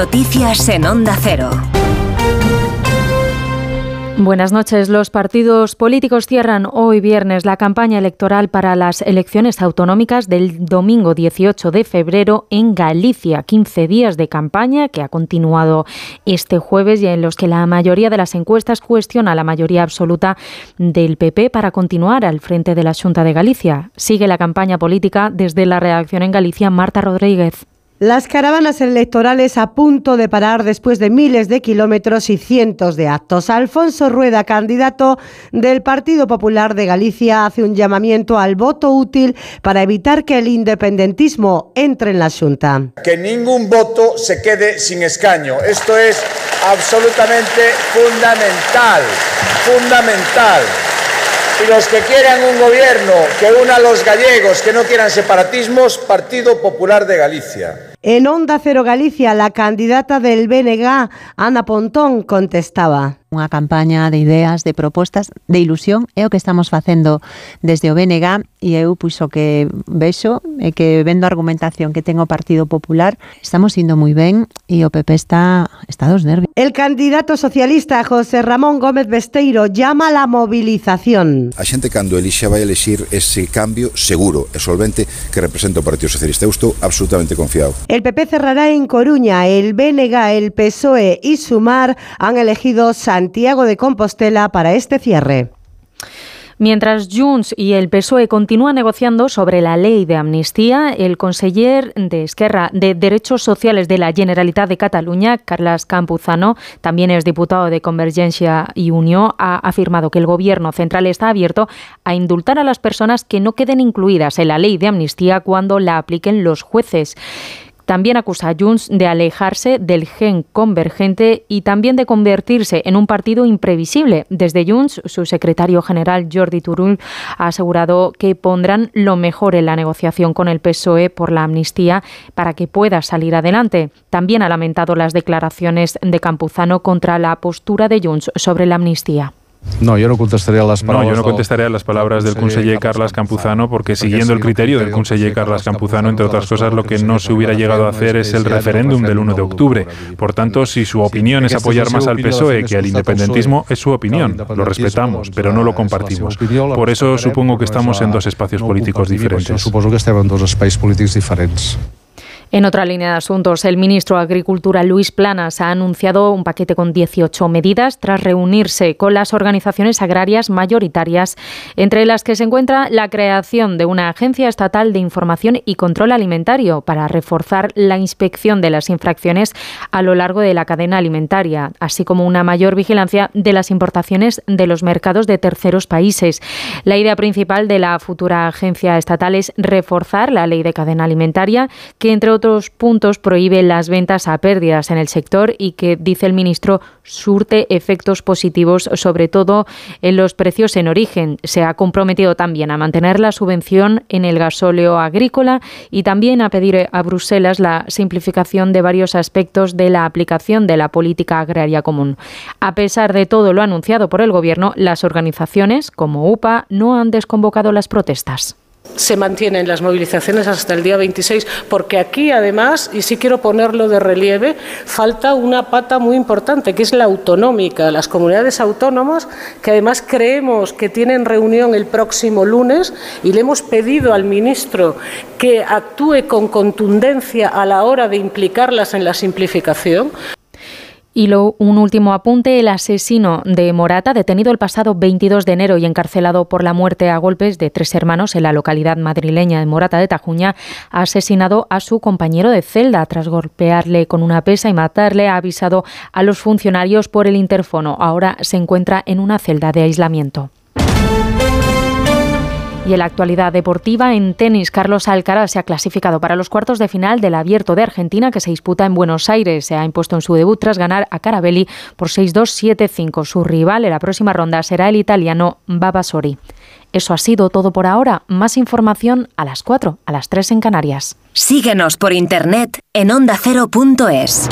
Noticias en Onda Cero. Buenas noches. Los partidos políticos cierran hoy viernes la campaña electoral para las elecciones autonómicas del domingo 18 de febrero en Galicia. 15 días de campaña que ha continuado este jueves y en los que la mayoría de las encuestas cuestiona la mayoría absoluta del PP para continuar al frente de la Junta de Galicia. Sigue la campaña política desde la redacción en Galicia Marta Rodríguez. Las caravanas electorales a punto de parar después de miles de kilómetros y cientos de actos. Alfonso Rueda, candidato del Partido Popular de Galicia, hace un llamamiento al voto útil para evitar que el independentismo entre en la Junta. Que ningún voto se quede sin escaño. Esto es absolutamente fundamental, fundamental. Y los que quieran un gobierno que una a los gallegos, que no quieran separatismos, Partido Popular de Galicia. En Onda Cero Galicia, la candidata del BNG, Ana Pontón, contestaba. Unha campaña de ideas, de propostas, de ilusión é o que estamos facendo desde o BNG e eu puxo que vexo e que vendo a argumentación que ten o Partido Popular estamos indo moi ben e o PP está, está dos nervios. El candidato socialista José Ramón Gómez Besteiro llama a la movilización. A xente cando elixa vai elixir ese cambio seguro e solvente que representa o Partido Socialista. Eu estou absolutamente confiado. El PP cerrará en Coruña, el BNG, el PSOE y Sumar han elegido San Santiago de Compostela para este cierre. Mientras Junts y el PSOE continúan negociando sobre la ley de amnistía, el conseller de Esquerra de Derechos Sociales de la Generalitat de Cataluña, Carles Campuzano, también es diputado de Convergencia y Unión, ha afirmado que el Gobierno central está abierto a indultar a las personas que no queden incluidas en la ley de amnistía cuando la apliquen los jueces. También acusa a Junts de alejarse del gen convergente y también de convertirse en un partido imprevisible. Desde Junts, su secretario general Jordi Turull ha asegurado que pondrán lo mejor en la negociación con el PSOE por la amnistía para que pueda salir adelante. También ha lamentado las declaraciones de Campuzano contra la postura de Junts sobre la amnistía. No, yo no contestaré a las palabras. No, yo no contestaré a las palabras del conseller Carles Campuzano porque siguiendo el criterio del conseller Carles Campuzano, entre otras cosas, lo que no se hubiera llegado a hacer es el referéndum del 1 de octubre. Por tanto, si su opinión es apoyar más al PSOE que al independentismo, es su opinión. Lo respetamos, pero no lo compartimos. Por eso supongo que estamos en dos espacios políticos diferentes. Supongo que estamos en dos espacios políticos diferentes. En otra línea de asuntos, el ministro de Agricultura, Luis Planas, ha anunciado un paquete con 18 medidas tras reunirse con las organizaciones agrarias mayoritarias, entre las que se encuentra la creación de una agencia estatal de información y control alimentario para reforzar la inspección de las infracciones a lo largo de la cadena alimentaria, así como una mayor vigilancia de las importaciones de los mercados de terceros países. La idea principal de la futura agencia estatal es reforzar la ley de cadena alimentaria, que entre otros puntos prohíbe las ventas a pérdidas en el sector y que, dice el ministro, surte efectos positivos, sobre todo en los precios en origen. Se ha comprometido también a mantener la subvención en el gasóleo agrícola y también a pedir a Bruselas la simplificación de varios aspectos de la aplicación de la política agraria común. A pesar de todo lo anunciado por el Gobierno, las organizaciones, como UPA, no han desconvocado las protestas se mantienen las movilizaciones hasta el día 26, porque aquí además, y sí quiero ponerlo de relieve, falta una pata muy importante, que es la autonómica, las comunidades autónomas, que además creemos que tienen reunión el próximo lunes y le hemos pedido al ministro que actúe con contundencia a la hora de implicarlas en la simplificación. Y un último apunte, el asesino de Morata, detenido el pasado 22 de enero y encarcelado por la muerte a golpes de tres hermanos en la localidad madrileña de Morata de Tajuña, ha asesinado a su compañero de celda tras golpearle con una pesa y matarle. Ha avisado a los funcionarios por el interfono. Ahora se encuentra en una celda de aislamiento. Y en la actualidad deportiva, en tenis, Carlos Alcaraz se ha clasificado para los cuartos de final del Abierto de Argentina que se disputa en Buenos Aires. Se ha impuesto en su debut tras ganar a Carabelli por 6-2-7-5. Su rival en la próxima ronda será el italiano Babasori. Eso ha sido todo por ahora. Más información a las 4, a las 3 en Canarias. Síguenos por internet en ondacero.es.